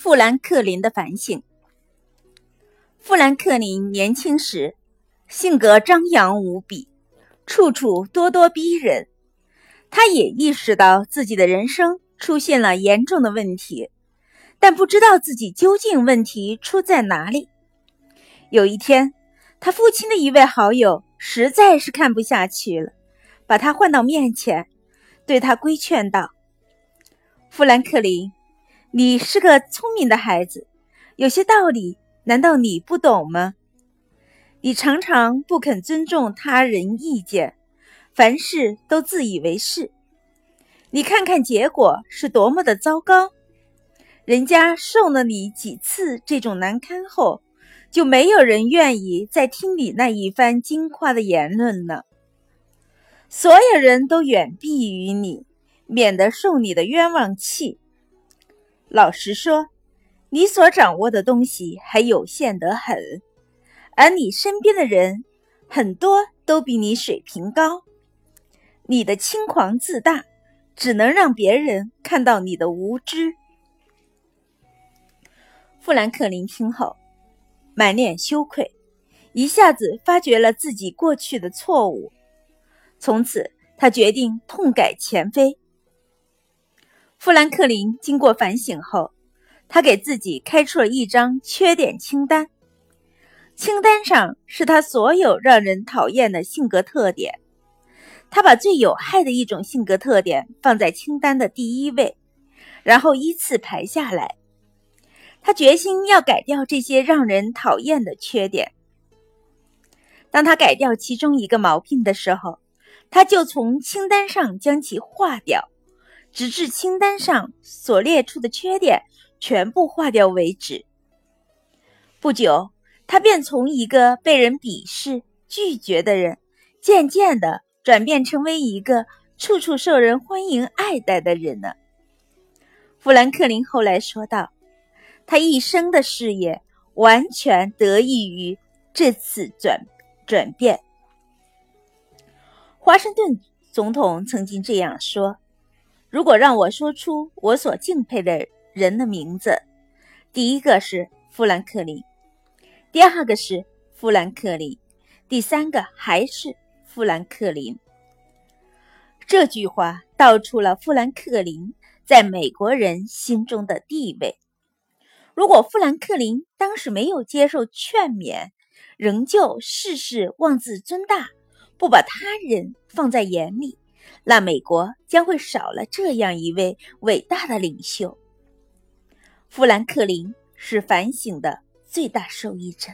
富兰克林的反省。富兰克林年轻时性格张扬无比，处处咄咄逼人。他也意识到自己的人生出现了严重的问题，但不知道自己究竟问题出在哪里。有一天，他父亲的一位好友实在是看不下去了，把他唤到面前，对他规劝道：“富兰克林。”你是个聪明的孩子，有些道理难道你不懂吗？你常常不肯尊重他人意见，凡事都自以为是。你看看结果是多么的糟糕！人家受了你几次这种难堪后，就没有人愿意再听你那一番惊夸的言论了。所有人都远避于你，免得受你的冤枉气。老实说，你所掌握的东西还有限得很，而你身边的人很多都比你水平高。你的轻狂自大，只能让别人看到你的无知。富兰克林听后，满脸羞愧，一下子发觉了自己过去的错误。从此，他决定痛改前非。富兰克林经过反省后，他给自己开出了一张缺点清单。清单上是他所有让人讨厌的性格特点。他把最有害的一种性格特点放在清单的第一位，然后依次排下来。他决心要改掉这些让人讨厌的缺点。当他改掉其中一个毛病的时候，他就从清单上将其划掉。直至清单上所列出的缺点全部划掉为止。不久，他便从一个被人鄙视、拒绝的人，渐渐地转变成为一个处处受人欢迎、爱戴的人了。富兰克林后来说道：“他一生的事业完全得益于这次转转变。”华盛顿总统曾经这样说。如果让我说出我所敬佩的人的名字，第一个是富兰克林，第二个是富兰克林，第三个还是富兰克林。这句话道出了富兰克林在美国人心中的地位。如果富兰克林当时没有接受劝勉，仍旧事事妄自尊大，不把他人放在眼里。那美国将会少了这样一位伟大的领袖。富兰克林是反省的最大受益者。